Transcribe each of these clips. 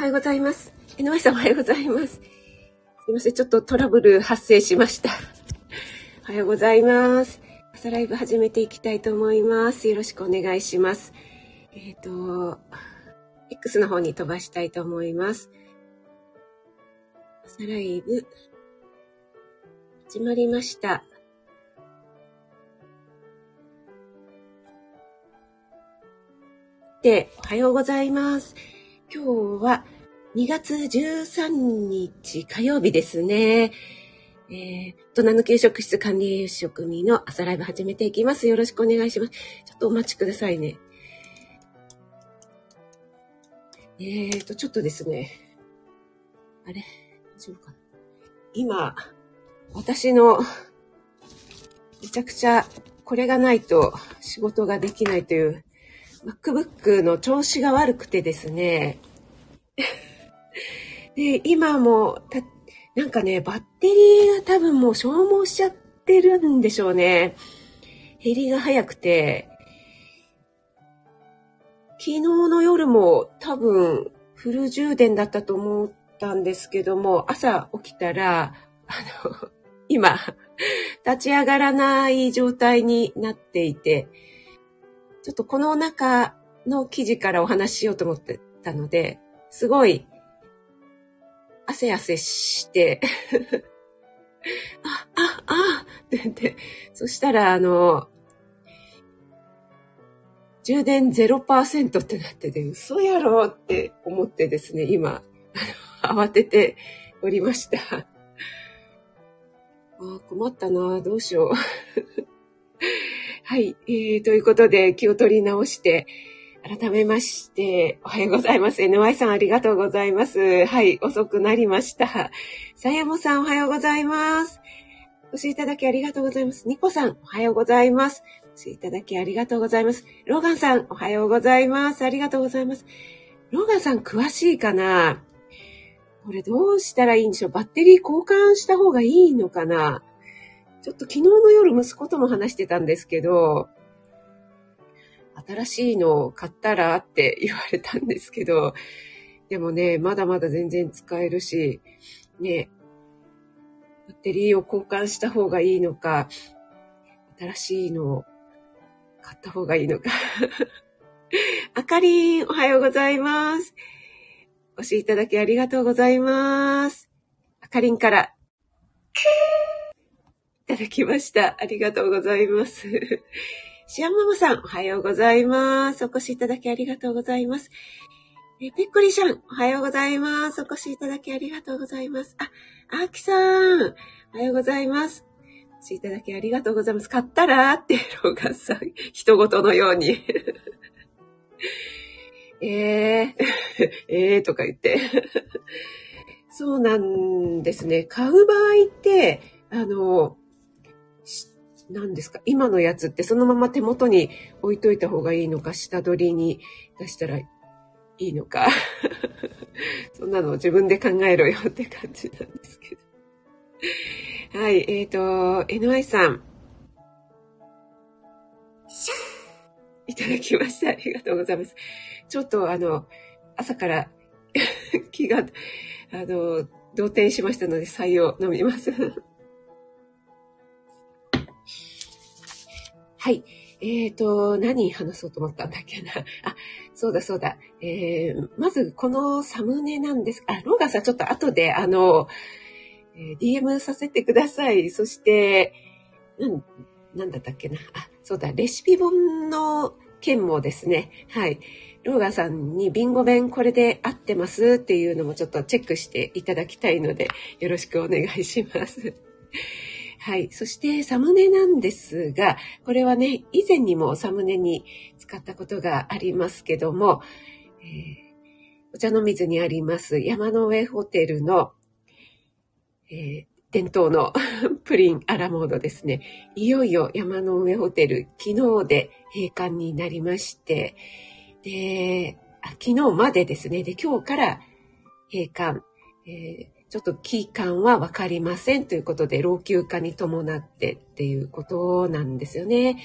はようございます。井さんおはようございます。すいません、ちょっとトラブル発生しました。おはようございます。朝ライブ始めていきたいと思います。よろしくお願いします。えっ、ー、と、X の方に飛ばしたいと思います。朝ライブ、始まりました。で、おはようございます。今日は2月13日火曜日ですね。えー、大人の給食室管理栄養士職人の朝ライブ始めていきます。よろしくお願いします。ちょっとお待ちくださいね。えーと、ちょっとですね。あれ？大丈夫かな？今、私の、めちゃくちゃ、これがないと仕事ができないという、MacBook の調子が悪くてですね。で、今もた、なんかね、バッテリーが多分もう消耗しちゃってるんでしょうね。減りが早くて、昨日の夜も多分フル充電だったと思ったんですけども、朝起きたら、あの、今、立ち上がらない状態になっていて、ちょっとこの中の記事からお話ししようと思ってたので、すごい汗汗して、あ、あ、あって言って、そしたら、あの、充電0%ってなってて、嘘やろって思ってですね、今、慌てておりました。あ困ったなどうしよう。はい、えー、ということで気を取り直して、改めまして、おはようございます。NY さんありがとうございます。はい、遅くなりました。さやもさんおはようございます。お越しいただきありがとうございます。ニコさんおはようございます。お越しいただきありがとうございます。ローガンさんおはようございます。ありがとうございます。ローガンさん詳しいかな？これどうしたらいいんでしょう？バッテリー交換した方がいいのかな？ちょっと昨日の夜息子とも話してたんですけど、新しいのを買ったらって言われたんですけど、でもね、まだまだ全然使えるし、ね、バッテリーを交換した方がいいのか、新しいのを買った方がいいのか。あかりん、おはようございます。お越しいただきありがとうございます。あかりんから、いただきました。ありがとうございます。シアンママさん、おはようございます。お越しいただきありがとうございます。え、ぺっこりさん、おはようございます。お越しいただきありがとうございます。あ、あきさん、おはようございます。お越しいただきありがとうございます。買ったらって、ローガンさん、人事のように。えー、えーとか言って。そうなんですね。買う場合って、あの、何ですか？今のやつってそのまま手元に置いといた方がいいのか、下取りに出したらいいのか。そんなの自分で考えろよって感じなんですけど。はい、えっ、ー、と、NY さん。いただきました。ありがとうございます。ちょっとあの、朝から 気が、あの、動転しましたので、採用飲みます。はい。えっ、ー、と、何話そうと思ったんだっけな。あ、そうだそうだ。えー、まず、このサムネなんです。あ、ローガンさん、ちょっと後で、あの、え、DM させてください。そして、なん、なんだったっけな。あ、そうだ、レシピ本の件もですね、はい。ローガンさんにビンゴ弁これで合ってますっていうのもちょっとチェックしていただきたいので、よろしくお願いします。はい。そしてサムネなんですが、これはね、以前にもサムネに使ったことがありますけども、えー、お茶の水にあります山の上ホテルの、えー、伝統の プリンアラモードですね。いよいよ山の上ホテル、昨日で閉館になりまして、で、昨日までですね。で、今日から閉館。えーちょっと期間はわかりませんということで、老朽化に伴ってっていうことなんですよね。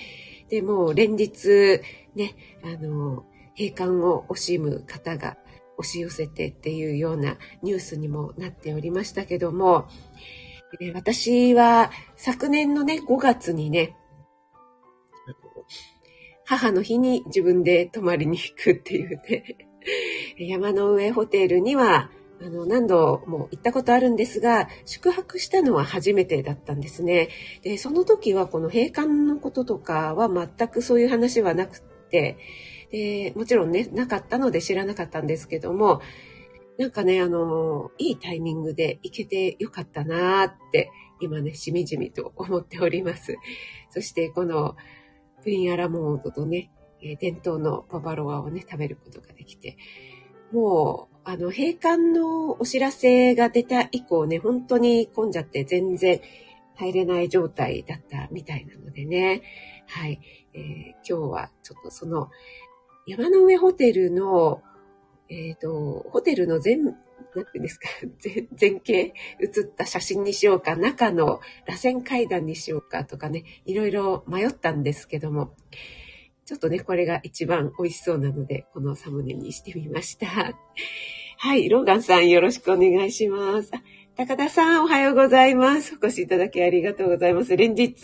で、も連日、ね、あの、閉館を惜しむ方が押し寄せてっていうようなニュースにもなっておりましたけども、私は昨年のね、5月にね、母の日に自分で泊まりに行くっていうね、山の上ホテルには、あの、何度も行ったことあるんですが、宿泊したのは初めてだったんですね。で、その時はこの閉館のこととかは全くそういう話はなくて、で、もちろんね、なかったので知らなかったんですけども、なんかね、あの、いいタイミングで行けてよかったなーって、今ね、しみじみと思っております。そして、この、プリンアラモードとね、伝統のパパロアをね、食べることができて、もう、あの、閉館のお知らせが出た以降ね、本当に混んじゃって全然入れない状態だったみたいなのでね、はい、えー、今日はちょっとその、山の上ホテルのえっ、ー、と、ホテルの全、なんていうんですか、全景写った写真にしようか、中の螺旋階段にしようかとかね、いろいろ迷ったんですけども、ちょっとね、これが一番美味しそうなので、このサムネにしてみました。はい、ローガンさんよろしくお願いします。高田さんおはようございます。お越しいただきありがとうございます。連日、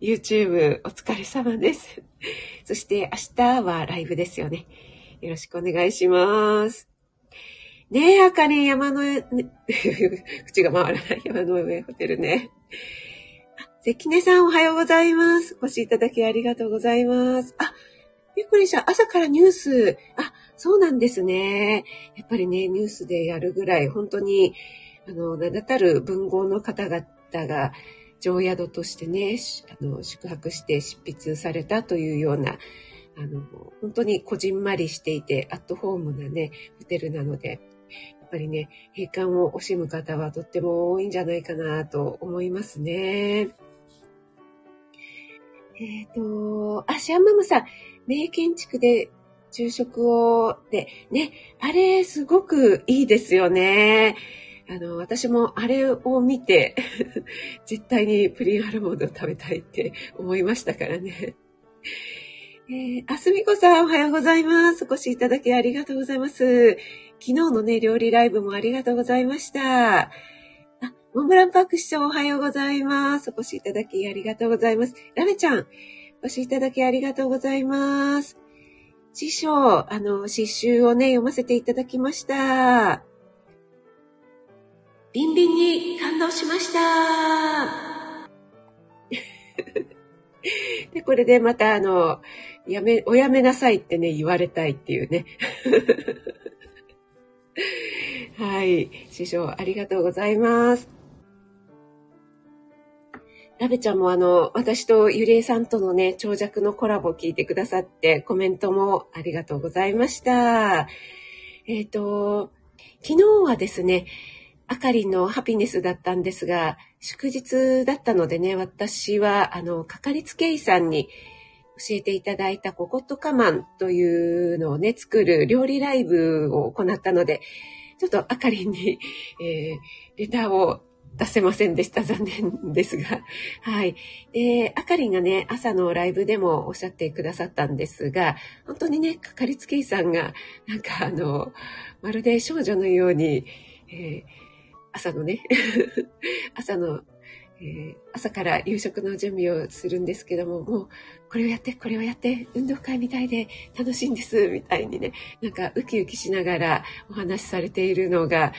YouTube お疲れ様です。そして明日はライブですよね。よろしくお願いします。ねえ、あかり山の、ね、口が回らない山の上ホテルね。関根さんおはようございます。お越しいただきありがとうございます。あ、びっくりした。朝からニュース。あ、そうなんですね。やっぱりね、ニュースでやるぐらい、本当に、あの、名だたる文豪の方々が、常宿としてね、あの、宿泊して執筆されたというような、あの、本当にこじんまりしていて、アットホームなね、ホテルなので、やっぱりね、閉館を惜しむ方はとっても多いんじゃないかなと思いますね。えっ、ー、と、あ、シャンマムさん、名建築で昼食を、で、ね、あれすごくいいですよね。あの、私もあれを見て、絶対にプリンアルモンド食べたいって思いましたからね。えー、あすみこさん、おはようございます。お越しいただきありがとうございます。昨日のね、料理ライブもありがとうございました。モンブランパーク師匠、おはようございます。お越しいただきありがとうございます。ラメちゃん、お越しいただきありがとうございます。師匠、あの、詩集をね、読ませていただきました。ビンビンに感動しました。で、これでまたあの、やめ、おやめなさいってね、言われたいっていうね。はい。師匠、ありがとうございます。ラベちゃんもあの、私とゆりえさんとのね、長尺のコラボを聞いてくださって、コメントもありがとうございました。えっ、ー、と、昨日はですね、あかりのハピネスだったんですが、祝日だったのでね、私は、あの、かかりつけ医さんに教えていただいたココットカマンというのをね、作る料理ライブを行ったので、ちょっとあかりに、えー、レターを出せませんでした。残念ですが。はい。で、あかりんがね、朝のライブでもおっしゃってくださったんですが、本当にね、かかりつけ医さんが、なんかあの、まるで少女のように、えー、朝のね、朝のえー、朝から夕食の準備をするんですけども、もう、これをやって、これをやって、運動会みたいで楽しいんです、みたいにね、なんかウキウキしながらお話しされているのが、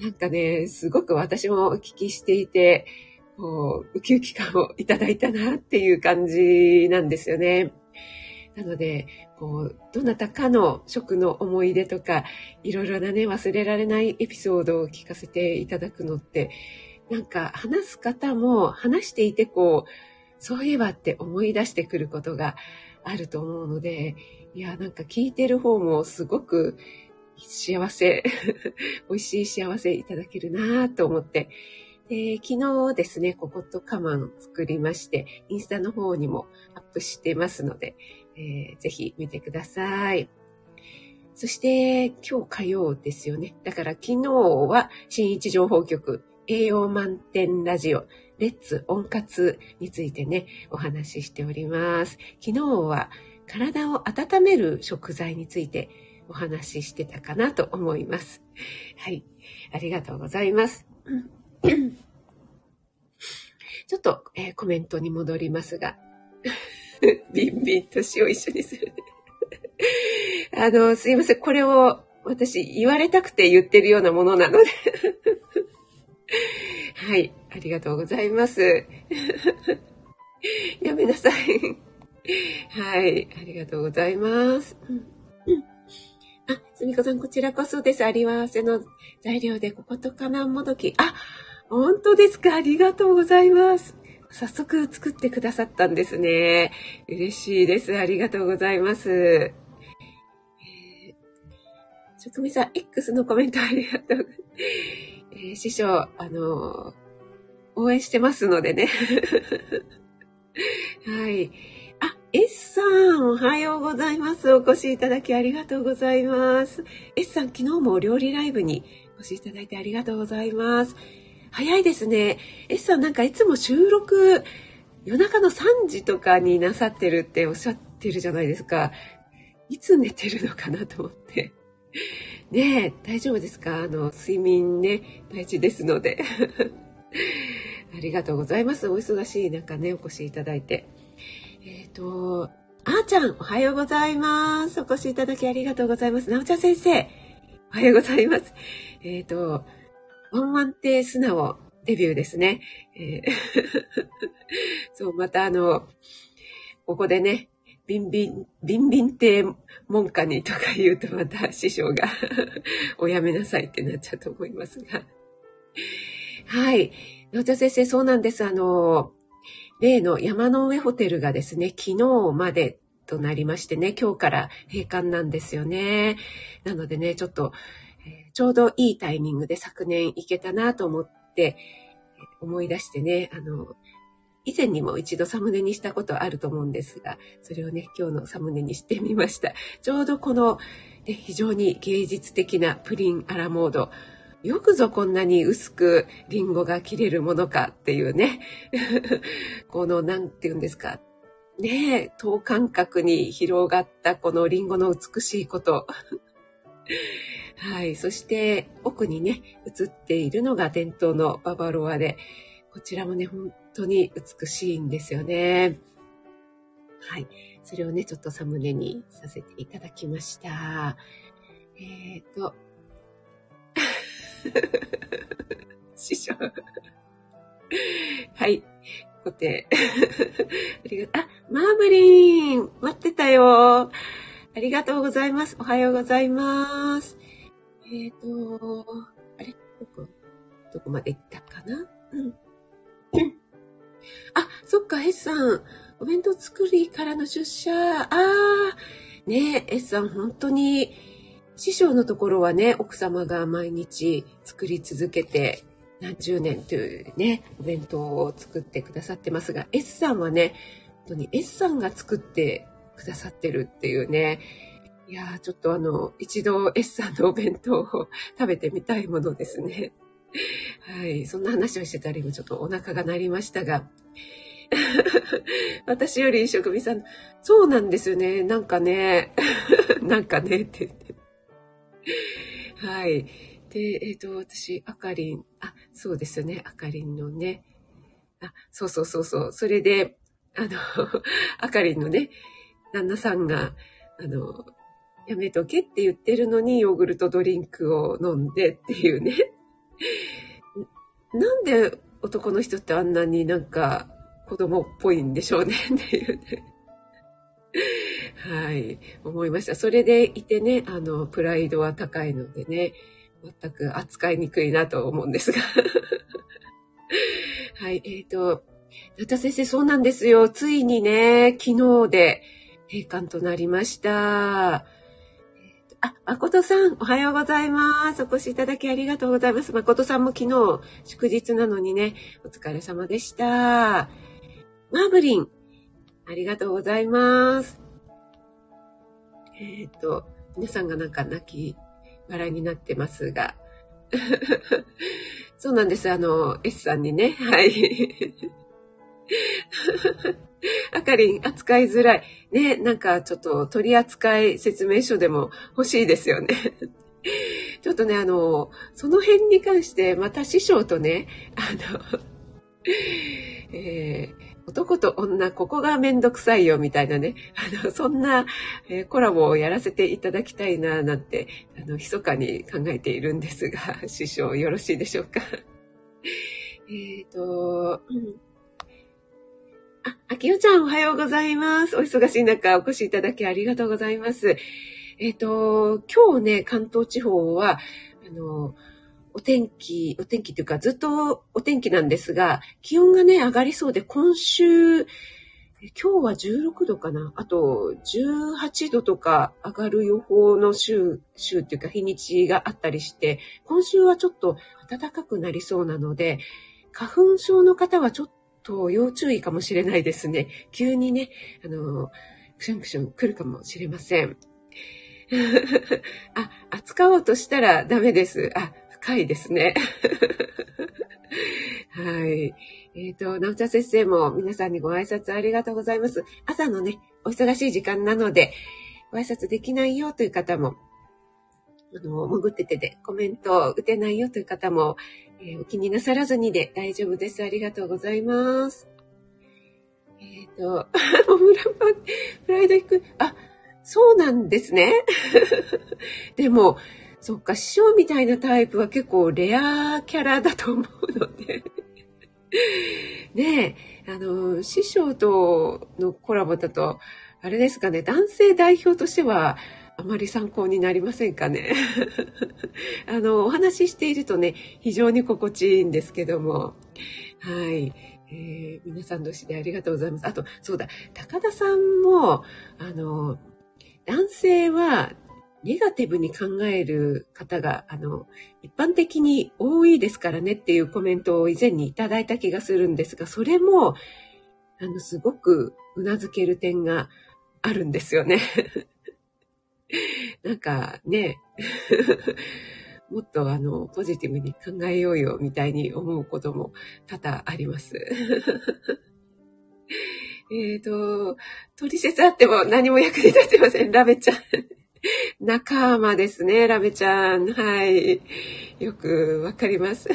なんかね、すごく私もお聞きしていて、こう、ウキウキ感をいただいたなっていう感じなんですよね。なので、こう、どなたかの食の思い出とか、いろいろなね、忘れられないエピソードを聞かせていただくのって、なんか話す方も話していてこう、そういえばって思い出してくることがあると思うので、いや、なんか聞いてる方もすごく幸せ、美味しい幸せいただけるなと思って、で昨日ですね、ココットカマン作りまして、インスタの方にもアップしてますので、えー、ぜひ見てください。そして今日火曜ですよね。だから昨日は新一情報局栄養満点ラジオ、レッツ温活についてね、お話ししております。昨日は体を温める食材についてお話ししてたかなと思います。はい。ありがとうございます。ちょっと、えー、コメントに戻りますが、ビンビン年を一緒にする、あの、すいません。これを私言われたくて言ってるようなものなので はい。ありがとうございます。やめなさい。はい。ありがとうございます。すみこさん、こちらこそです。あり合わせの材料で、こことかなんもどき。あ、本当ですかありがとうございます。早速作ってくださったんですね。嬉しいです。ありがとうございます。えー、職味さん、X のコメントありがとう。えー、師匠、あのー、応援してますのでね。はい。S さん、おはようございます。お越しいただきありがとうございます。S さん、昨日もお料理ライブにお越しいただいてありがとうございます。早いですね。S さん、なんかいつも収録、夜中の3時とかになさってるっておっしゃってるじゃないですか。いつ寝てるのかなと思って。ねえ、大丈夫ですか？あの、睡眠ね、大事ですので。ありがとうございます。お忙しい中ね、お越しいただいて。えっ、ー、と、あーちゃん、おはようございます。お越しいただきありがとうございます。なおちゃん先生、おはようございます。えっ、ー、と、ワンワン亭素直デビューですね。えー、そう、またあの、ここでね、ビンビン、ビンビン亭門下にとか言うとまた師匠が おやめなさいってなっちゃうと思いますが。はい。野田先生、そうなんです。あの、例の山の上ホテルがですね、昨日までとなりましてね、今日から閉館なんですよね。なのでね、ちょっと、えー、ちょうどいいタイミングで昨年行けたなと思って、思い出してね、あの、以前にも一度サムネにしたことあると思うんですが、それをね、今日のサムネにしてみました。ちょうどこの、ね、非常に芸術的なプリンアラモード、よくぞこんなに薄くリンゴが切れるものかっていうね。この、なんて言うんですか。ねえ、等間隔に広がったこのリンゴの美しいこと。はい。そして、奥にね、映っているのが伝統のババロアで、こちらもね、本当に美しいんですよね。はい。それをね、ちょっとサムネにさせていただきました。えっ、ー、と、師匠。はい。固定。ありがとう。あ、マーブリン待ってたよ。ありがとうございます。おはようございます。えっ、ー、と、あれ？どこ、どこまで行ったかな？うん。あ、そっか、S さん。お弁当作りからの出社。ああ、ねえ、S さん、本当に、師匠のところはね、奥様が毎日作り続けて、何十年というね、お弁当を作ってくださってますが、S さんはね、本当に S さんが作ってくださってるっていうね、いやー、ちょっとあの、一度 S さんのお弁当を食べてみたいものですね。はい。そんな話をしてたりもちょっとお腹が鳴りましたが、私より職人さん、そうなんですよね。なんかね、なんかねって言って。はい。で、えっ、ー、と、私、あかりん、あ、そうですね、あかりんのね。あ、そうそうそうそう。それで、あの、あかりんのね、旦那さんが、あの、やめとけって言ってるのにヨーグルトドリンクを飲んでっていうね。なんで男の人ってあんなになんか子供っぽいんでしょうねっていうね。はい、思いました。それでいてね、あの、プライドは高いのでね、全く扱いにくいなと思うんですが。はい、えっ、ー、と、ナタ先生、そうなんですよ。ついにね、昨日で閉館となりました。あ、誠さん、おはようございます。お越しいただきありがとうございます。誠さんも昨日、祝日なのにね、お疲れ様でした。マーブリン、ありがとうございます。えっ、ー、と、皆さんがなんか泣き笑いになってますが。そうなんです。あの、S さんにね、はい。あかりん、扱いづらい。ね、なんかちょっと取扱説明書でも欲しいですよね。ちょっとね、あの、その辺に関して、また師匠とね、あの、えー、男と女、ここがめんどくさいよ、みたいなね。あの、そんな、えー、コラボをやらせていただきたいな、なんて、あの、密かに考えているんですが、師匠、よろしいでしょうか。えっと、うん。あ、あきおちゃん、おはようございます。お忙しい中、お越しいただきありがとうございます。えっ、と、今日ね、関東地方は、あの、お天気、お天気というかずっとお天気なんですが、気温がね、上がりそうで、今週、今日は16度かな？あと、18度とか上がる予報の週、週っていうか日にちがあったりして、今週はちょっと暖かくなりそうなので、花粉症の方はちょっと要注意かもしれないですね。急にね、あの、クションクション来るかもしれません。あ、扱おうとしたらダメです。あ、深いですね。はい。えっ、ー、と、なおちゃん先生も皆さんにご挨拶ありがとうございます。朝のね、お忙しい時間なので、ご挨拶できないよという方も、あの、潜っててでコメント打てないよという方も、えー、お気になさらずにで大丈夫です。ありがとうございます。えっ、ー、と、モムラパン、プライド低い。あ、そうなんですね。でも、そっか、師匠みたいなタイプは結構レアキャラだと思うので。ねえ、あの、師匠とのコラボだと、あれですかね、男性代表としては、あまり参考になりませんかね。あの、お話ししているとね、非常に心地いいんですけども。はい。えー、皆さん同士でありがとうございます。あと、そうだ、高田さんも、あの、男性はネガティブに考える方が、あの、一般的に多いですからねっていうコメントを以前にいただいた気がするんですが、それも、あの、すごく頷ける点があるんですよね。なんかね、もっとあの、ポジティブに考えようよみたいに思うことも多々あります。えっと、取説あっても何も役に立ってません。ラベちゃん。仲間ですね、ラベちゃん。はい。よくわかります。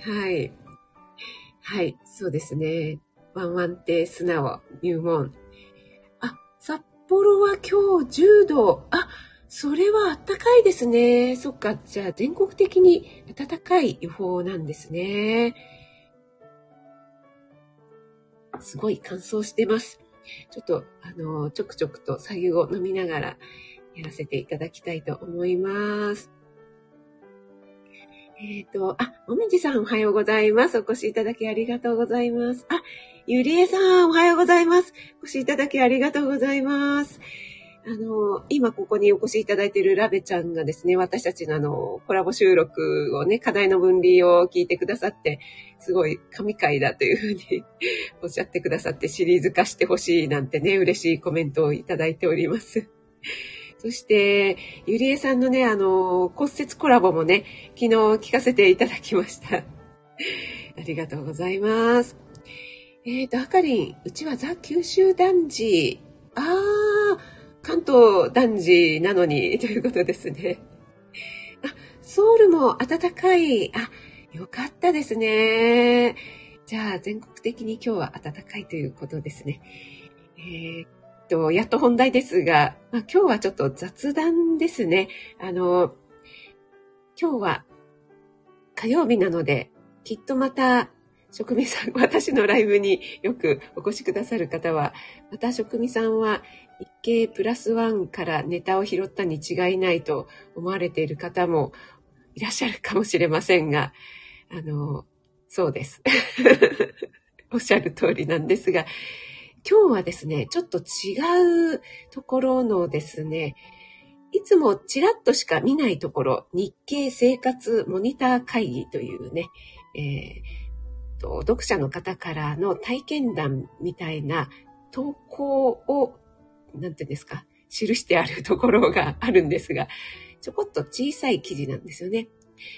はい。はい、そうですね。ワンワンって素直、入門。あ、札幌は今日10度。あ、それは暖かいですね。そっか。じゃあ全国的に暖かい予報なんですね。すごい乾燥してます。ちょっと、あの、ちょくちょくと左右を飲みながらやらせていただきたいと思います。えっ、ー、と、あ、もみじさんおはようございます。お越しいただきありがとうございます。あ、ゆりえさんおはようございます。お越しいただきありがとうございます。あの、今ここにお越しいただいているラベちゃんがですね、私たちのあの、コラボ収録をね、課題の分離を聞いてくださって、すごい神回だというふうに おっしゃってくださってシリーズ化してほしいなんてね、嬉しいコメントをいただいております。そして、ゆりえさんのね、あの、骨折コラボもね、昨日聞かせていただきました。ありがとうございます。えっ、ー、と、あかりん、うちはザ・九州男児。あー、関東男児なのに、ということですね。あ、ソウルも暖かい。あ、よかったですね。じゃあ、全国的に今日は暖かいということですね。えー、っと、やっと本題ですが、まあ、今日はちょっと雑談ですね。あの、今日は火曜日なので、きっとまた職味さん、私のライブによくお越しくださる方は、また職味さんは日経プラスワンからネタを拾ったに違いないと思われている方もいらっしゃるかもしれませんが、あの、そうです。おっしゃる通りなんですが、今日はですね、ちょっと違うところのですね、いつもちらっとしか見ないところ、日経生活モニター会議というね、えー、と読者の方からの体験談みたいな投稿をなんていうんですか、記してあるところがあるんですが、ちょこっと小さい記事なんですよね。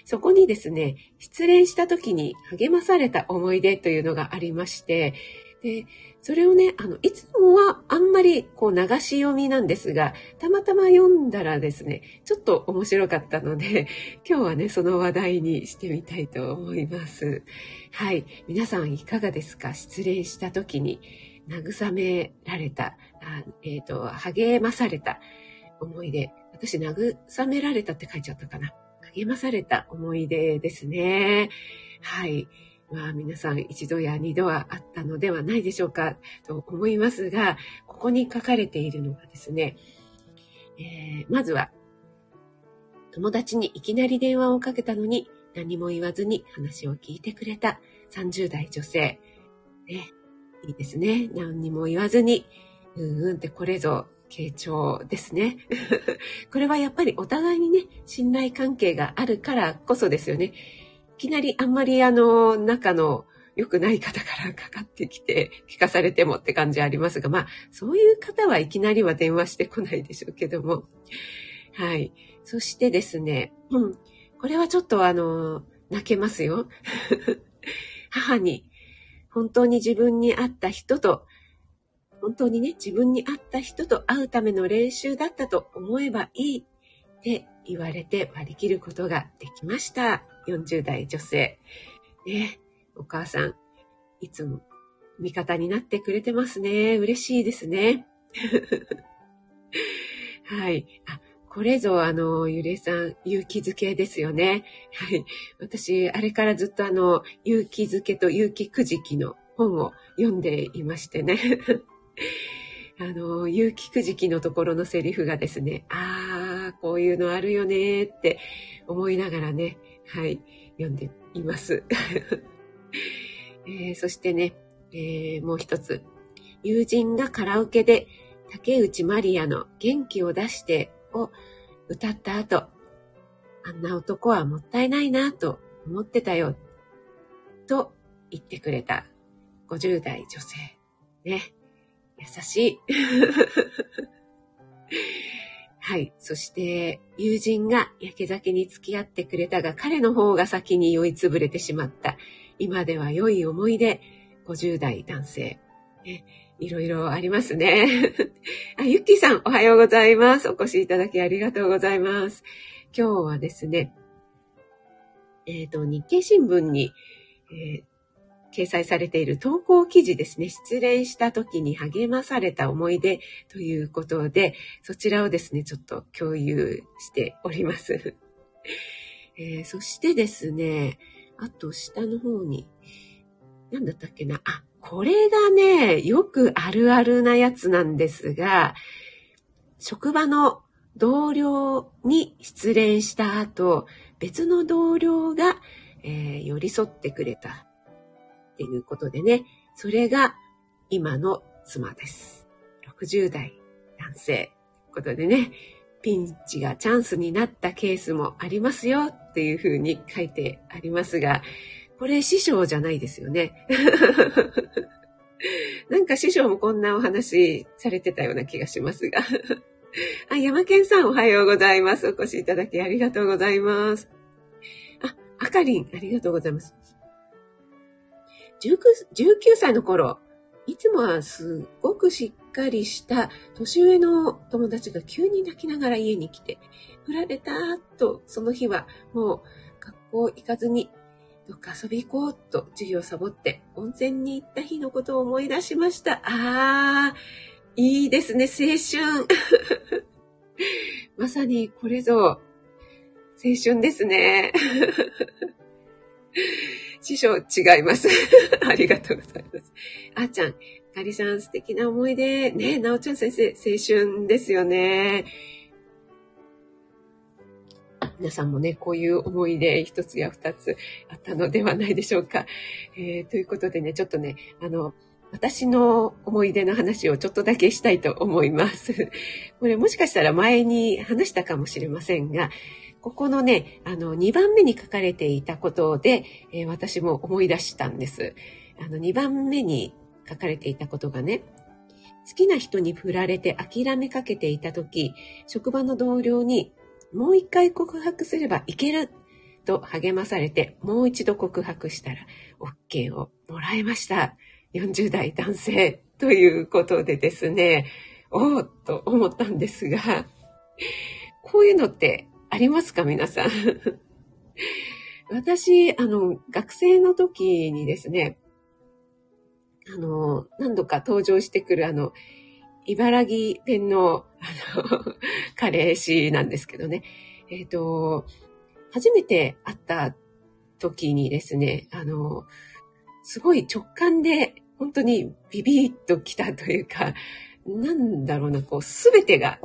そこにですね、失恋した時に励まされた思い出というのがありまして、で、それをね、あの、いつもはあんまりこう流し読みなんですが、たまたま読んだらですね、ちょっと面白かったので、今日はね、その話題にしてみたいと思います。はい。皆さんいかがですか？失恋した時に慰められた、えっ、ー、と、励まされた思い出。私、慰められたって書いちゃったかな。励まされた思い出ですね。はい。まあ皆さん一度や二度はあったのではないでしょうかと思いますが、ここに書かれているのがですね、えー、まずは、友達にいきなり電話をかけたのに何も言わずに話を聞いてくれた30代女性。ね、いいですね。何にも言わずに、うんうんってこれぞ傾聴ですね。これはやっぱりお互いにね、信頼関係があるからこそですよね。いきなりあんまりあの、仲の良くない方からかかってきて聞かされてもって感じありますが、まあ、そういう方はいきなりは電話してこないでしょうけども。はい。そしてですね、うん。これはちょっとあの、泣けますよ。母に、本当に自分に合った人と、本当にね、自分に合った人と会うための練習だったと思えばいいって言われて割り切ることができました。40代女性。ね、お母さん、いつも味方になってくれてますね。嬉しいですね。はい。あ、これぞ、あの、ゆれさん、勇気づけですよね。はい。私、あれからずっとあの、勇気づけと勇気くじきの本を読んでいましてね。あの、勇気くじきのところのセリフがですね、ああ、こういうのあるよねって思いながらね、はい、読んでいます。えー、そしてね、えー、もう一つ。友人がカラオケで竹内まりやの元気を出してを歌った後、あんな男はもったいないなと思ってたよ、と言ってくれた50代女性。ね。優しい。はい。そして、友人が焼け酒に付き合ってくれたが、彼の方が先に酔いつぶれてしまった。今では良い思い出、50代男性。ね、いろいろありますね。あ、ゆっきーさん、おはようございます。お越しいただきありがとうございます。今日はですね、えっ、ー、と、日経新聞に、えー掲載されている投稿記事ですね。失恋した時に励まされた思い出ということで、そちらをですね、ちょっと共有しております。えー、そしてですね、あと下の方に、何だったっけな？あ、これがね、よくあるあるなやつなんですが、職場の同僚に失恋した後、別の同僚が、えー、寄り添ってくれた。っていうことでね、それが今の妻です。60代男性。ということでね、ピンチがチャンスになったケースもありますよっていうふうに書いてありますが、これ師匠じゃないですよね。なんか師匠もこんなお話されてたような気がしますが。あ、山健さんおはようございます。お越しいただきありがとうございます。あ、あかりん、ありがとうございます。19, 歳の頃、いつもはすっごくしっかりした年上の友達が急に泣きながら家に来て、振られたと、その日はもう学校行かずに、どっか遊び行こうと授業をサボって温泉に行った日のことを思い出しました。あー、いいですね、青春。まさにこれぞ、青春ですね。師匠違います。ありがとうございます。あーちゃん、かりさん素敵な思い出。ねなおちゃん先生、青春ですよね。皆さんもね、こういう思い出一つや二つあったのではないでしょうか。えー、ということでね、ちょっとね、あの、私の思い出の話をちょっとだけしたいと思います。これもしかしたら前に話したかもしれませんが、ここのね、あの、2番目に書かれていたことで、えー、私も思い出したんです。あの、2番目に書かれていたことがね、好きな人に振られて諦めかけていた時、職場の同僚に、もう一回告白すればいけると励まされて、もう一度告白したら、OK をもらいました。40代男性ということでですね、おおと思ったんですが、こういうのってありますか皆さん？私、あの、学生の時にですね、あの、何度か登場してくるあの、茨城弁の、あの、彼氏なんですけどね。えっ、ー、と、初めて会った時にですね、あの、すごい直感で本当にビビッと来たというか、なんだろうな、こう、すべてが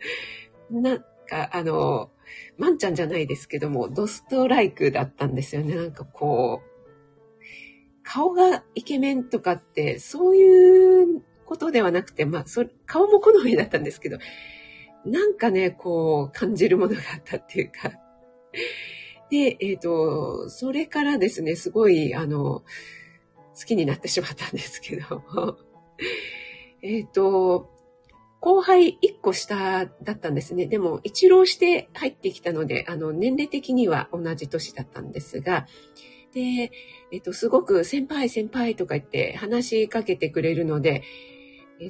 なか、あの、マンちゃんじゃないですけども、ドストライクだったんですよね。なんかこう、顔がイケメンとかって、そういうことではなくて、まあ、そ顔も好みだったんですけど、なんかね、こう、感じるものがあったっていうか。で、えっ、ー、と、それからですね、すごい、あの、好きになってしまったんですけど、えっと、後輩1個下だったんですね。でも、一浪して入ってきたので、あの、年齢的には同じ年だったんですが、で、えっと、すごく先輩先輩とか言って話しかけてくれるので、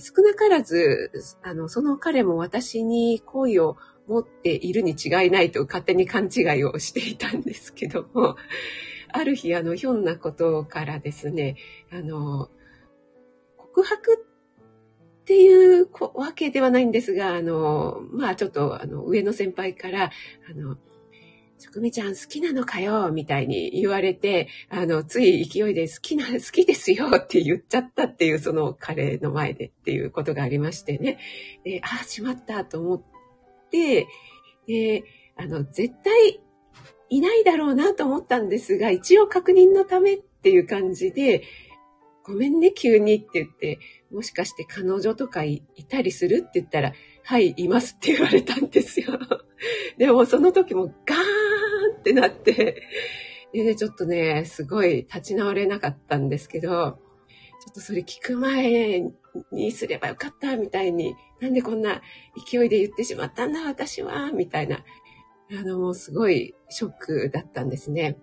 少なからず、あの、その彼も私に好意を持っているに違いないと勝手に勘違いをしていたんですけども、ある日、あの、ひょんなことからですね、あの、告白っていうわけではないんですが、あの、まあちょっと、あの、上の先輩から、あの、ちょくみちゃん好きなのかよみたいに言われて、あの、つい勢いで好きな、好きですよって言っちゃったっていう、その彼の前でっていうことがありましてね。で、ああ、しまったと思って、で、あの、絶対いないだろうなと思ったんですが、一応確認のためっていう感じで、ごめんね、急にって言って、もしかして彼女とかいたりするって言ったら、はい、いますって言われたんですよ。でもその時もガーンってなって、で ね、ちょっとね、すごい立ち直れなかったんですけど、ちょっとそれ聞く前にすればよかったみたいに、なんでこんな勢いで言ってしまったんだ私は、みたいな、あの、もうすごいショックだったんですね。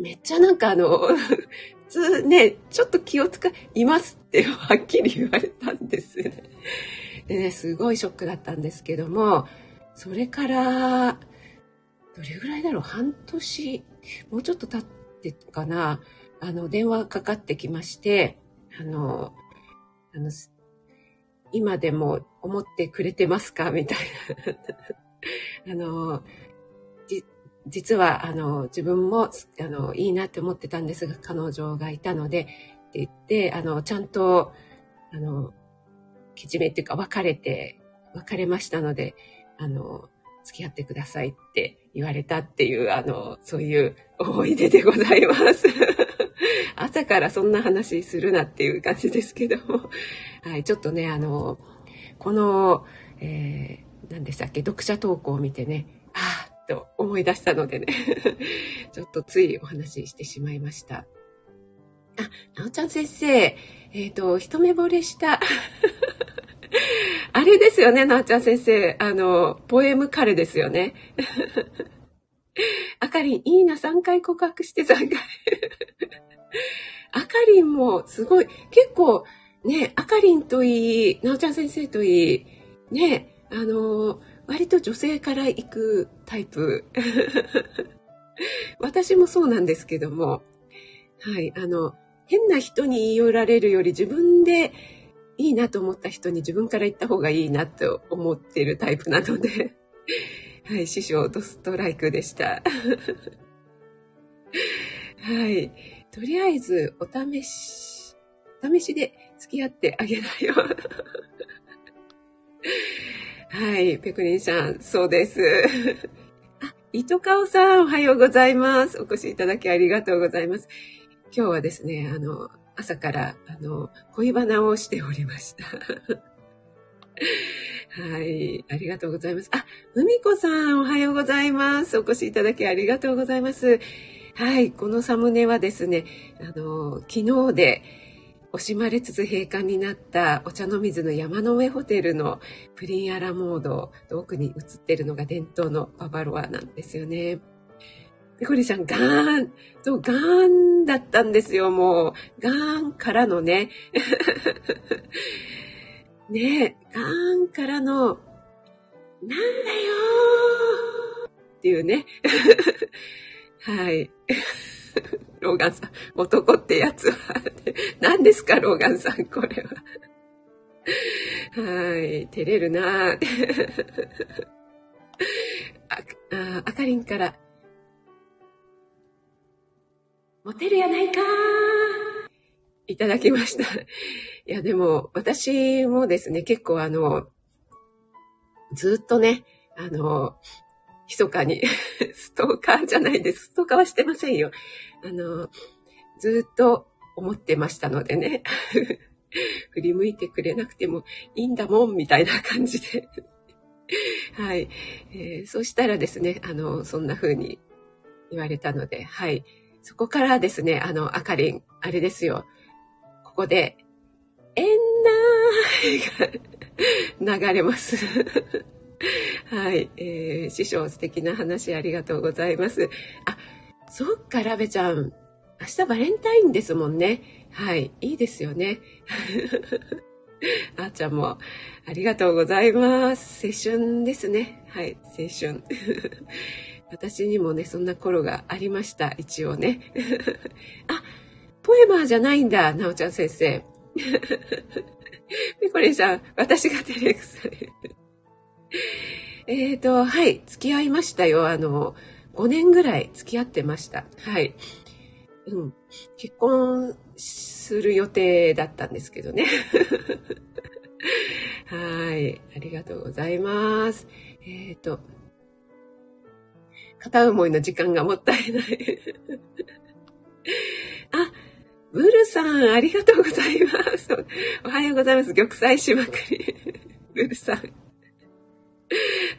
めっちゃなんかあの、普通ね、ちょっと気を使いますってはっきり言われたんですね。でね、すごいショックだったんですけども、それから、どれぐらいだろう？半年、もうちょっと経ってかな、あの、電話かかってきまして、あの、あの、今でも思ってくれてますか？みたいな。あの、実は、あの、自分も、あの、いいなって思ってたんですが、彼女がいたので、って言って、あの、ちゃんと、あの、けじめっていうか、別れて、別れましたので、あの、付き合ってくださいって言われたっていう、あの、そういう思い出でございます。朝からそんな話するなっていう感じですけども。はい、ちょっとね、あの、この、えー、何でしたっけ、読者投稿を見てね、と思い出したのでね、ちょっとついお話ししてしまいました。あ、なおちゃん先生、えっ、ー、と、一目惚れした。あれですよね、なおちゃん先生。あの、ポエム彼ですよね。あかりん、いいな、3回告白して3回。あかりんもすごい、結構、ね、あかりんといい、なおちゃん先生といい、ね、あの、割と女性から行くタイプ。私もそうなんですけども、はい、あの、変な人に言い寄られるより自分でいいなと思った人に自分から言った方がいいなと思ってるタイプなので、はい、師匠ドストライクでした。はい。とりあえず、お試し、お試しで付き合ってあげなよ。はい、ペクリンさん、そうです。あ、糸川さん、おはようございます。お越しいただきありがとうございます。今日はですね、あの、朝から、あの、恋バナをしておりました。はい。ありがとうございます。あ、海子さん、おはようございます。お越しいただきありがとうございます。はい。このサムネはですね、あの、昨日で、惜しまれつつ閉館になったお茶の水の山の上ホテルのプリンアラモード、奥に映ってるのが伝統のババロアなんですよね。ペコリちゃん、ガーン、そう、ガーンだったんですよ、もう。ガーンからのね。ねガーンからの、なんだよーっていうね。はい。ローガンさん、男ってやつは、何ですか、ローガンさん、これは。はい、照れるなあ あ、かりんから、モテるやないかいただきました。いや、でも、私もですね、結構あの、ずっとね、あの、密かに ストーカーじゃないです。ストーカーはしてませんよ。あの、ずっと思ってましたのでね。振り向いてくれなくてもいいんだもん、みたいな感じで はい、えー、そうしたらですね、あの、そんな風に言われたので、はい。そこからですね、あの、あかりん、あれですよ。ここで、えんなーが流れますはい、えー、師匠素敵な話ありがとうございます。あ、そっか、ラベちゃん。明日バレンタインですもんね。はい、いいですよね。あーちゃんもありがとうございます。青春ですね。はい、青春。私にもね、そんな頃がありました。一応ね。あ、ポエマーじゃないんだ、なおちゃん先生。ペコリンさん、私が照れくさい。えっと、はい、付き合いましたよ。あの、5年ぐらい付き合ってました。はい。うん。結婚する予定だったんですけどね。はい。ありがとうございます。えっ、ー、と、片思いの時間がもったいない あ、ブルさん、ありがとうございます。おはようございます。玉砕しまくり。ブルさん。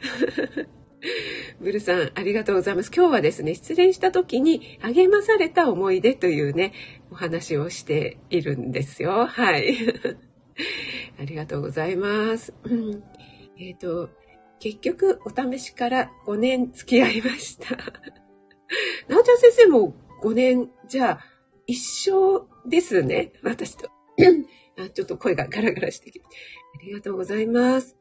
ブルさん、ありがとうございます。今日はですね、失恋した時に励まされた思い出というね、お話をしているんですよ。はい。ありがとうございます。うん、えっ、ー、と、結局、お試しから5年付き合いました。なおちゃん先生も5年、じゃあ、一緒ですね。私と。あちょっと声がガラガラしてきて。ありがとうございます。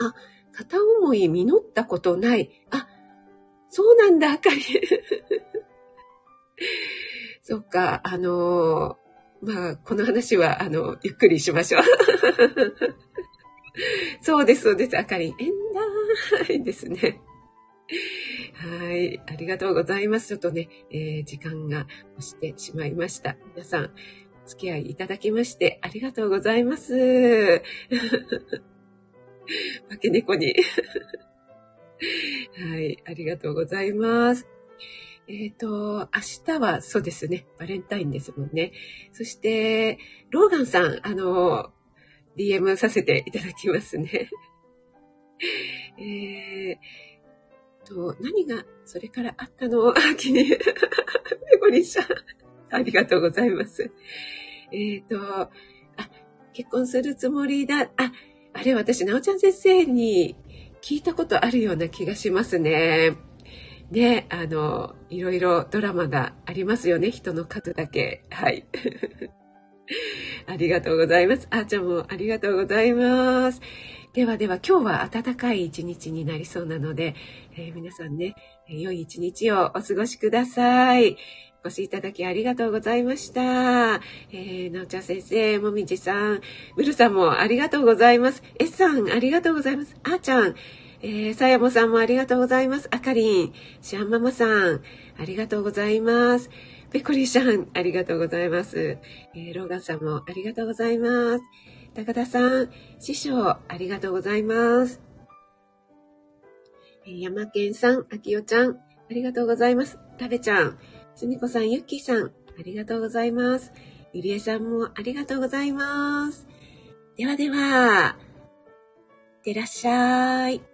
あ、片思い実ったことない。あ、そうなんだ、あかり。そっか、あのー、まあ、この話は、あの、ゆっくりしましょう。そうです、そうです、あかり。えんだーいですね。はい。ありがとうございます。ちょっとね、えー、時間が押してしまいました。皆さん、お付き合いいただきまして、ありがとうございます。化け猫に。はい、ありがとうございます。えっ、ー、と、明日はそうですね、バレンタインですもんね。そして、ローガンさん、あの、DM させていただきますね。えー、と、何がそれからあったの？秋に、ペコリシャありがとうございます。えっ、ー、と、あ、結婚するつもりだ。あ、あれ、私、なおちゃん先生に聞いたことあるような気がしますね。ね、あの、いろいろドラマがありますよね。人の数だけ。はい。ありがとうございます。あーちゃんもありがとうございます。ではでは今日は暖かい一日になりそうなので、えー、皆さんね、良い一日をお過ごしください。お越しいただきありがとうございました。えー、なおちゃん先生、もみじさん、ブルさんもありがとうございます。S さん、ありがとうございます。あーちゃん、えー、さやもさんもありがとうございます。あかりん、シャンママさん、ありがとうございます。ペコリシャン、ありがとうございます。えー、ローガンさんもありがとうございます。高田さん、師匠、ありがとうございます。えー、山健さん、あきおちゃん、ありがとうございます。たべちゃん、すみこさん、ゆっきーさん、ありがとうございます。ゆりえさんもありがとうございます。ではでは、いってらっしゃい。